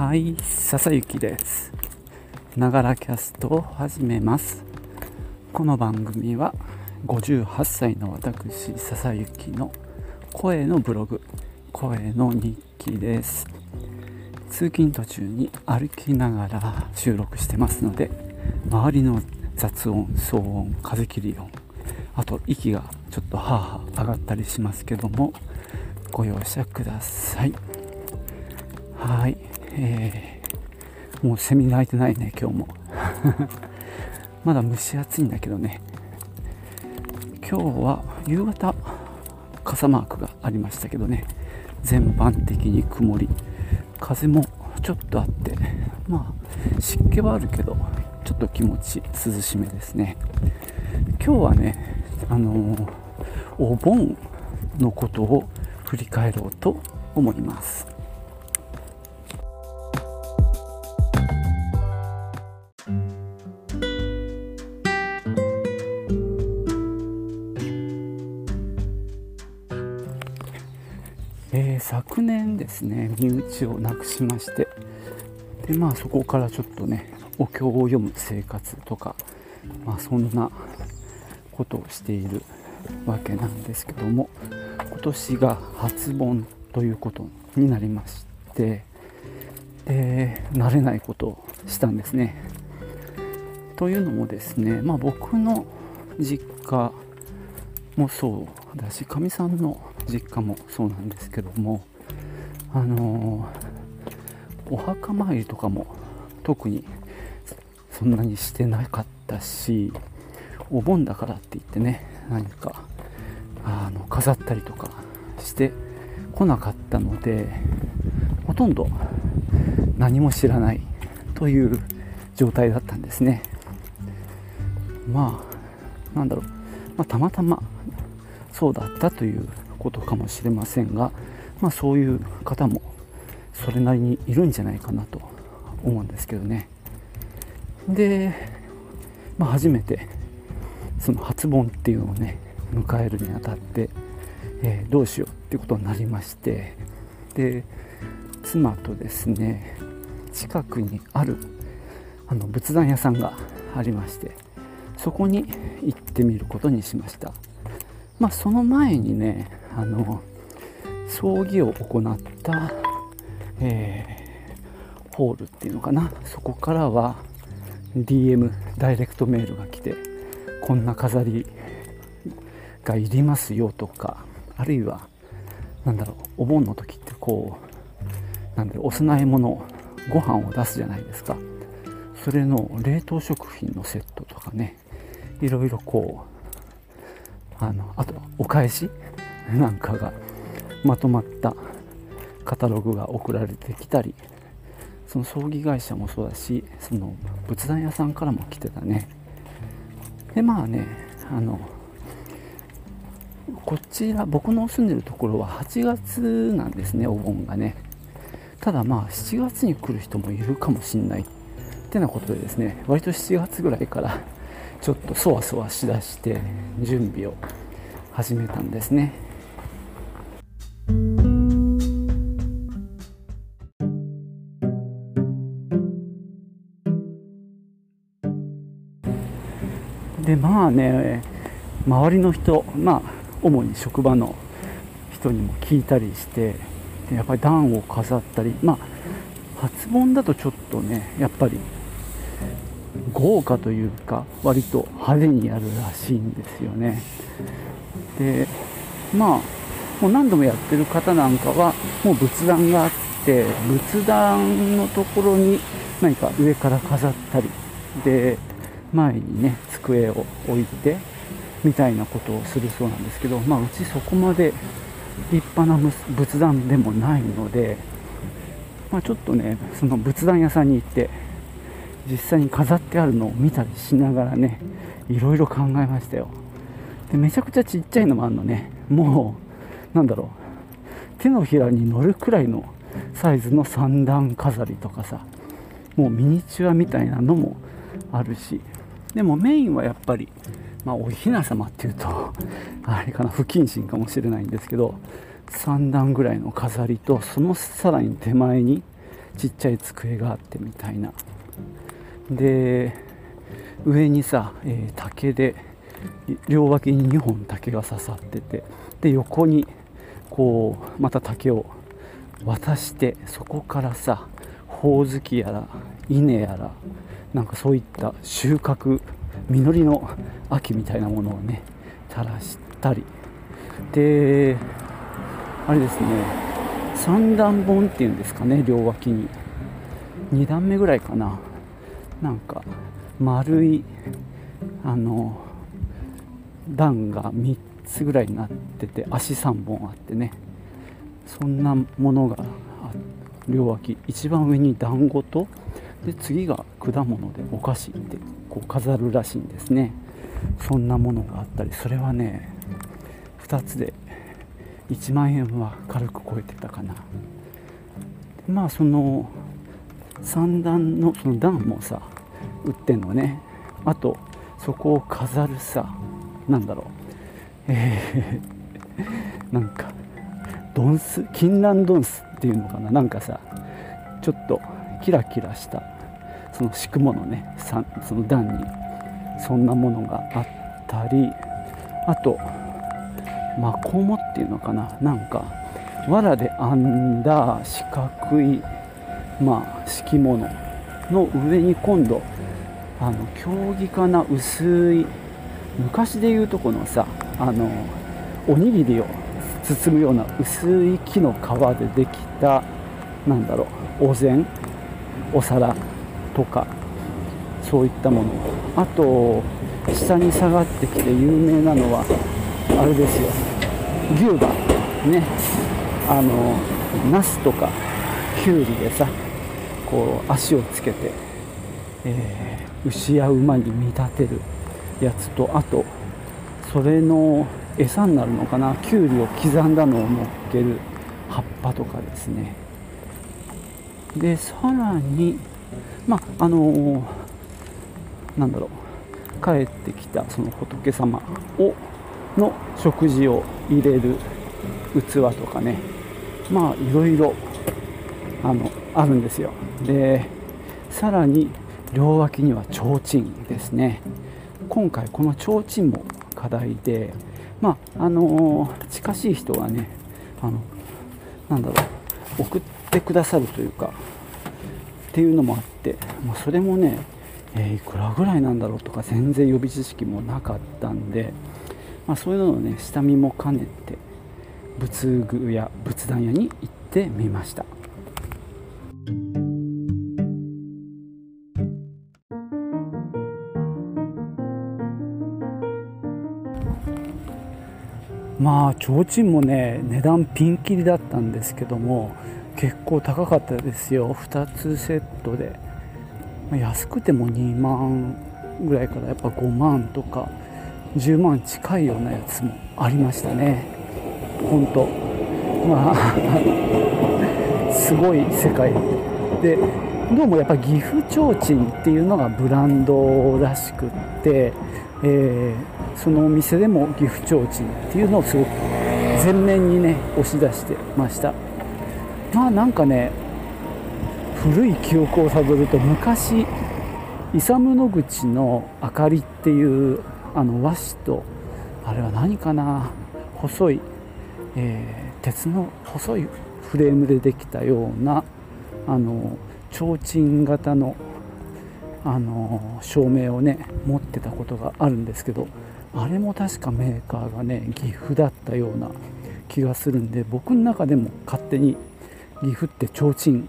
はい、笹雪です。ながらキャストを始めます。この番組は58歳の私、笹雪の声のブログ、声の日記です。通勤途中に歩きながら収録してますので、周りの雑音、騒音、風切り音、あと息がちょっとはあはあ上がったりしますけども、ご容赦ください。はい、えー、もうセミ鳴いてないね、今日も。まだ蒸し暑いんだけどね。今日は夕方、傘マークがありましたけどね、全般的に曇り、風もちょっとあって、まあ、湿気はあるけど、ちょっと気持ち涼しめですね。今日はね、あのーお盆のことを振り返ろうと思います。昨年ですね身内を亡くしまして。でまあそこからちょっとねお経を読む生活とかまあそんなことをしているわけなんですけども今年が初盆ということになりましてで慣れないことをしたんですね。というのもですねまあ僕の実家もそうだしかみさんの実家もそうなんですけどもあのお墓参りとかも特にそんなにしてなかったしお盆だからって言ってね何かあの飾ったりとかしてこなかったのでほとんど何も知らないという状態だったんですね。まあなんだろう、まあ、たまたまそうだったということかもしれませんが、まあ、そういう方もそれなりにいるんじゃないかなと思うんですけどね。で、まあ、初めてその初盆っていうのをね迎えるにあたって、えーどうしようってことになりましてで妻とですね近くにあるあの仏壇屋さんがありましてそこに行ってみることにしました。まあその前にねあの葬儀を行った、えーホールっていうのかな。そこからは DM ダイレクトメールが来てこんな飾りがいりますよとかあるいはなんだろうお盆の時ってこうなんだろうお供え物ご飯を出すじゃないですか。それの冷凍食品のセットとかねいろいろこうあのあとお返し？なんかがまとまったカタログが送られてきたりその葬儀会社もそうだしその仏壇屋さんからも来てたね。でまあねあのこちら僕の住んでるところは8月なんですねお盆がね。ただまあ7月に来る人もいるかもしんないってなことでですね割と7月ぐらいからちょっとそわそわしだして準備を始めたんですね。でまあね周りの人まあ主に職場の人にも聞いたりしてやっぱり段を飾ったりまあ初盆だとちょっとねやっぱり豪華というか割と派手にやるらしいんですよね。でまあもう何度もやってる方なんかはもう仏壇があって仏壇のところに何か上から飾ったりで前にね机を置いてみたいなことをするそうなんですけど、まあ、うちそこまで立派な仏壇でもないので、まあ、ちょっとねその仏壇屋さんに行って実際に飾ってあるのを見たりしながらねいろいろ考えましたよ。でめちゃくちゃちっちゃいのもあるのね。もうなんだろう。手のひらに乗るくらいのサイズの三段飾りとかさもうミニチュアみたいなのもあるし。でもメインはやっぱり、まあ、おひな様っていうとあれかな不謹慎かもしれないんですけど3段ぐらいの飾りとそのさらに手前にちっちゃい机があってみたいなで上にさ、えー、竹で両脇に2本竹が刺さっててで横にこうまた竹を渡してそこからさほおずきやら稲やらなんかそういった収穫実りの秋みたいなものをね垂らしたり。であれですね三段本っていうんですかね両脇に。2段目ぐらいかな。なんか丸いあの段が3つぐらいになってて足3本あってね。そんなものが両脇一番上に団子とで次が果物でお菓子ってこう飾るらしいんですね。そんなものがあったり。それはね2つで1万円は軽く超えてたかな。まあその三段のその段もさ売ってんのね。あとそこを飾るさなんだろう。えー、なんかドンス金蘭ドンスっていうのかな。なんかさちょっとキラキラしたその敷くものねその段にそんなものがあったり。あとマコモっていうのかな。なんか藁で編んだ四角いまあ敷物の上に今度あの競技かな薄い昔でいうとこのさあのおにぎりを包むような薄い木の皮でできたなんだろうお膳お皿とかそういったもの。あと下に下がってきて有名なのはあれですよ。牛がね。あのナスとかきゅうりでさこう足をつけて、えー、牛や馬に見立てるやつとあとそれの餌になるのかなきゅうりを刻んだのを乗っける葉っぱとかですね。でさらにまああのー、なんだろう帰ってきたその仏様をの食事を入れる器とかね。まあいろいろあのあるんですよでさらに両脇には提灯ですね今回この提灯も課題でまあのー、近しい人がねあのなんだろう送ってくださるというかっていうのもあって、まあ、それもね、えー、いくらぐらいなんだろうとか全然予備知識もなかったんで、まあ、そういうのをね下見も兼ねて仏具や仏壇屋に行ってみました。まあ提灯もね値段ピンキリだったんですけども結構高かったですよ。2つセットで。安くても2万ぐらいからやっぱ5万とか10万近いようなやつもありましたね。本当。まあ すごい世界。でどうもやっぱ岐阜提灯っていうのがブランドらしくって、えー、そのお店でも岐阜提灯っていうのをすごく前面にね押し出してました。まあなんかね古い記憶をたどると昔イサム・ノグチの「明かり」っていうあの和紙とあれは何かな？細い、えー、鉄の細いフレームでできたようなあの提灯型のあの照明をね持ってたことがあるんですけどあれも確かメーカーがね岐阜だったような気がするんで僕の中でも勝手に岐阜って提灯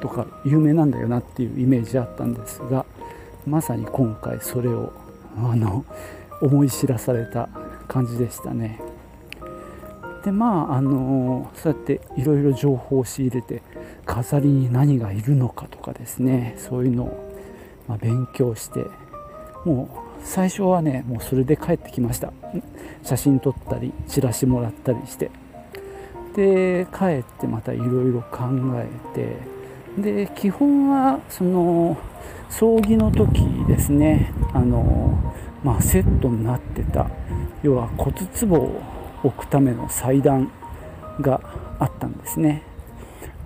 とか有名なんだよなっていうイメージあったんですがまさに今回それをあの思い知らされた感じでしたね。でまああのそうやっていろいろ情報を仕入れて飾りに何がいるのかとかですねそういうのを、ま、勉強してもう最初はねもうそれで帰ってきました。写真撮ったりチラシもらったりして。で帰ってまたいろいろ考えて。で基本はその葬儀の時ですね。あの、まあ、セットになってた要は骨壺を置くための祭壇があったんですね。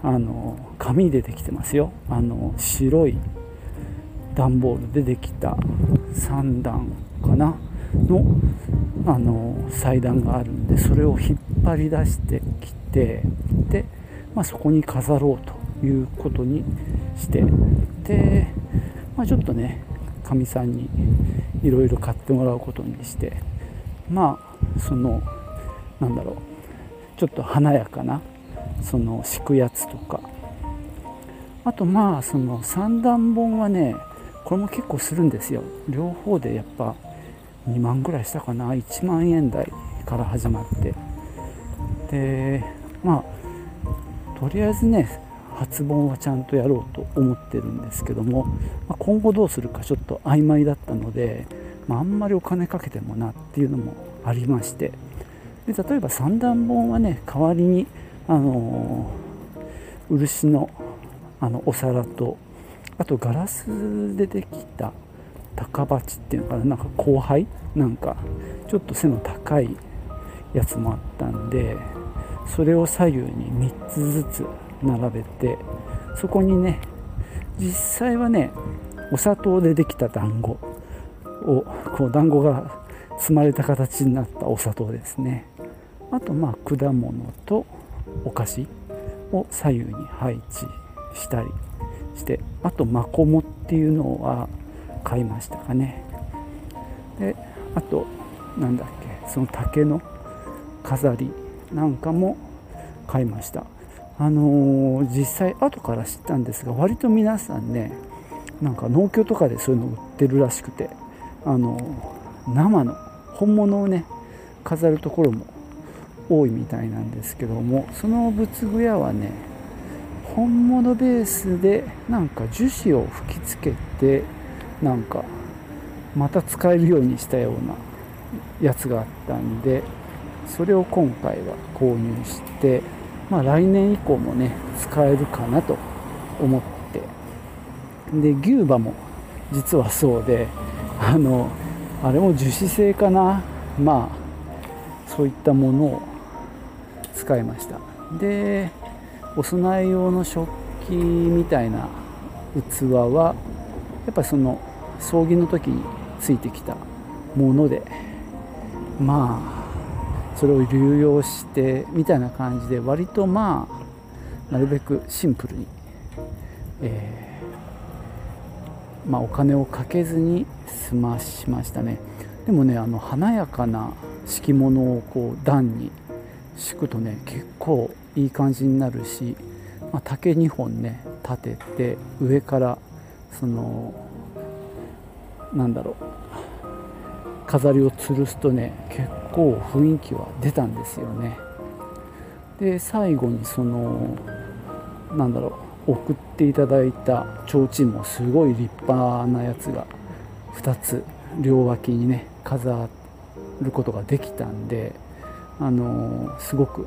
あの紙でできてますよ。あの白い段ボールでできた3段かな？のあの祭壇があるんでそれを引っ張り出してきてで、まあ、そこに飾ろうということにしてで、まあ、ちょっとねかみさんにいろいろ買ってもらうことにしてまあそのなんだろうちょっと華やかなその敷くやつとか。あとまあその三段本はねこれも結構するんですよ。両方でやっぱ2万ぐらいしたかな。1万円台から始まって。でまあとりあえずね発本はちゃんとやろうと思ってるんですけども、まあ、今後どうするかちょっと曖昧だったので、まあ、あんまりお金かけてもなっていうのもありまして。で例えば三段本はね代わりにあの漆のあのお皿とあとガラスでできた高鉢っていうのかななんか後輩なんかちょっと背の高いやつもあったんでそれを左右に3つずつ並べてそこにね実際はねお砂糖でできた団子をこう団子が積まれた形になったお砂糖ですね。あとまあ果物とお菓子を左右に配置したりしてあとマコモっていうのは買いましたかね。であとなんだっけその竹の飾りなんかも買いました。あのー、実際後から知ったんですが割と皆さんねなんか農協とかでそういうの売ってるらしくてあのー、生の本物をね飾るところも多いみたいなんですけどもその仏具屋はね本物ベースでなんか樹脂を吹きつけてなんかまた使えるようにしたようなやつがあったんでそれを今回は購入してまあ来年以降もね使えるかなと思って。で牛馬も実はそうであのあれも樹脂製かな？まあそういったものを使いました。でお供え用の食器みたいな器はやっぱりその葬儀の時についてきたものでまあそれを流用してみたいな感じで割とまあなるべくシンプルに、えー、まあ、お金をかけずに済ましましたね。でもねあの華やかな敷物をこう段に敷くとね結構いい感じになるし、まあ、竹2本ね立てて上からそのなんだろう飾りを吊るすとね結構雰囲気は出たんですよね。で最後にそのなんだろう送っていただいた提灯もすごい立派なやつが2つ両脇にね飾ることができたんであのすごく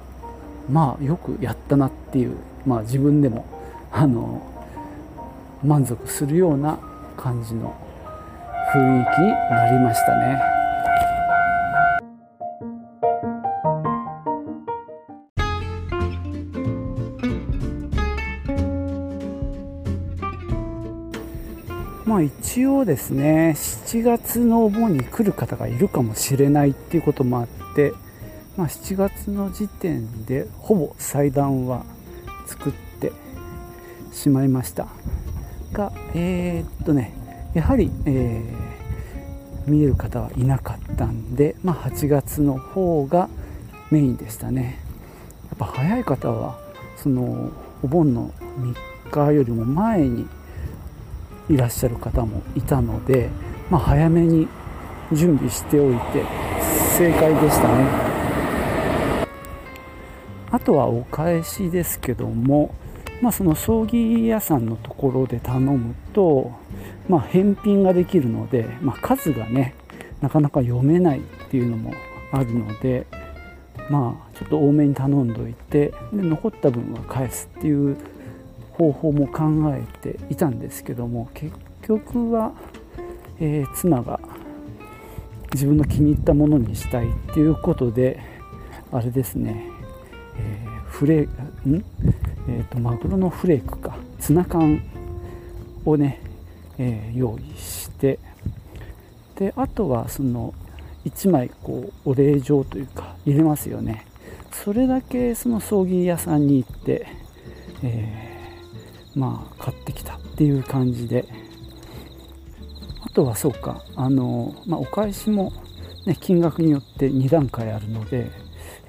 まあよくやったなっていう、まあ、自分でもあの満足するような感じの雰囲気になりましたね。まあ一応ですね7月のお盆に来る方がいるかもしれないっていうこともあってまあ、7月の時点でほぼ祭壇は作ってしまいましたがえー、っとねやはり、えー、見える方はいなかったんで、まあ、8月の方がメインでしたね。やっぱ早い方はそのお盆の3日よりも前にいらっしゃる方もいたので、まあ、早めに準備しておいて正解でしたね。あとはお返しですけども、まあ、その葬儀屋さんのところで頼むと、まあ、返品ができるので、まあ、数がねなかなか読めないっていうのもあるのでまあちょっと多めに頼んどいてで残った分は返すっていう方法も考えていたんですけども結局は、えー、妻が自分の気に入ったものにしたいっていうことであれですね。えフレん、えーと、マグロのフレークか。ツナ缶をね、えー、用意して。であとはその1枚こうお礼状というか入れますよね。それだけその葬儀屋さんに行って、えー、まあ買ってきたっていう感じで。あとはそうかあの、まあ、お返しも、ね、金額によって2段階あるので、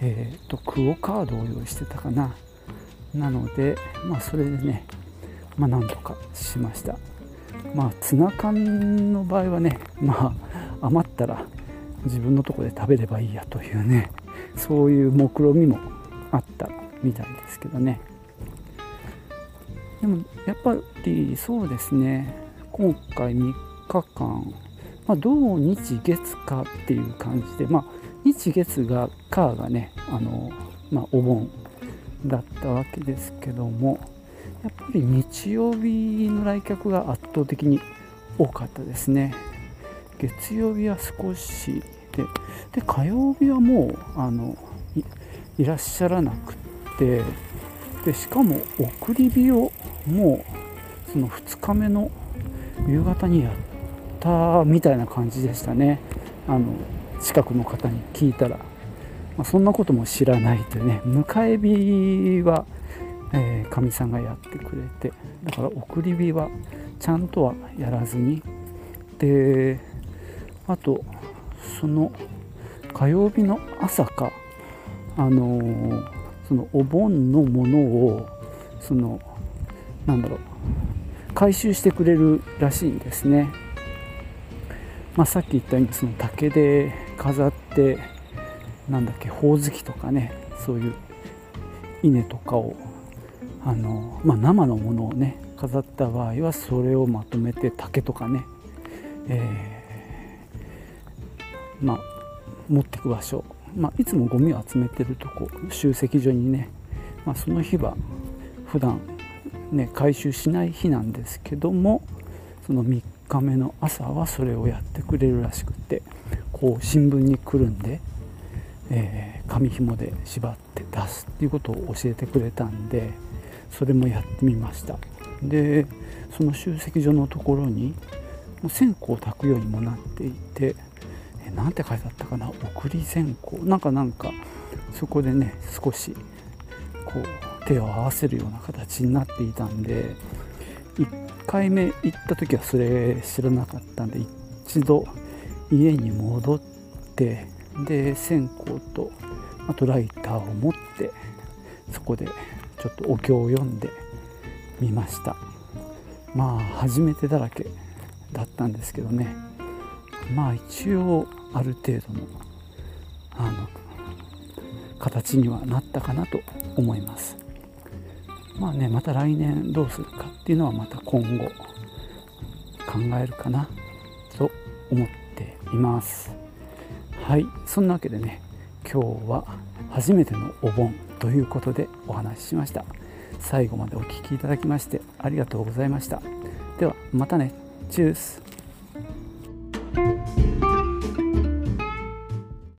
えーと、とクオカードを用意してたかな。なのでまあそれでねまあなんとかしました。まあツナ缶の場合はねまあ余ったら自分のとこで食べればいいやというねそういう目論見みもあったみたいですけどね。でもやっぱりそうですね。今回3日間、まあ、土日月かっていう感じでまあ日月が火がねあの、まあ、お盆だったわけですけどもやっぱり日曜日の来客が圧倒的に多かったですね。月曜日は少しでで火曜日はもうあのいらっしゃらなくってでしかも送り火をもうその2日目の夕方にやったみたいな感じでしたね。あの近くの方に聞いたら、まあ、そんなことも知らないというね迎え火はかみ、えー、さんがやってくれてだから送り火はちゃんとはやらずにであとその火曜日の朝かあのー、そのお盆のものをそのなんだろう回収してくれるらしいんですね、まあ、さっき言ったようにその竹で飾ってなんだっけほおずきとかねそういう稲とかをあの、まあ、生のものをね飾った場合はそれをまとめて竹とかね、えー、まあ、持っていく場所、まあ、いつもゴミを集めてるとこ集積所にね、ま、その日は普段ね回収しない日なんですけどもその3日目の朝はそれをやってくれるらしくて。こう新聞にくるんで、えー、紙紐で縛って出すっていうことを教えてくれたんでそれもやってみました。でその集積所のところに線香を焚くようにもなっていて何て書いてあったかな？送り線香。なんかなんかそこでね少しこう手を合わせるような形になっていたんで1回目行った時はそれ知らなかったんで一度家に戻ってで線香とあとライターを持ってそこでちょっとお経を読んでみました。まあ初めてだらけだったんですけどね。まあ一応ある程度のあの形にはなったかなと思います。まあねまた来年どうするかっていうのはまた今後考えるかなと思っています。はい。そんなわけでね今日は初めてのお盆ということでお話ししました。最後までお聴きいただきましてありがとうございました。ではまたね。チュース。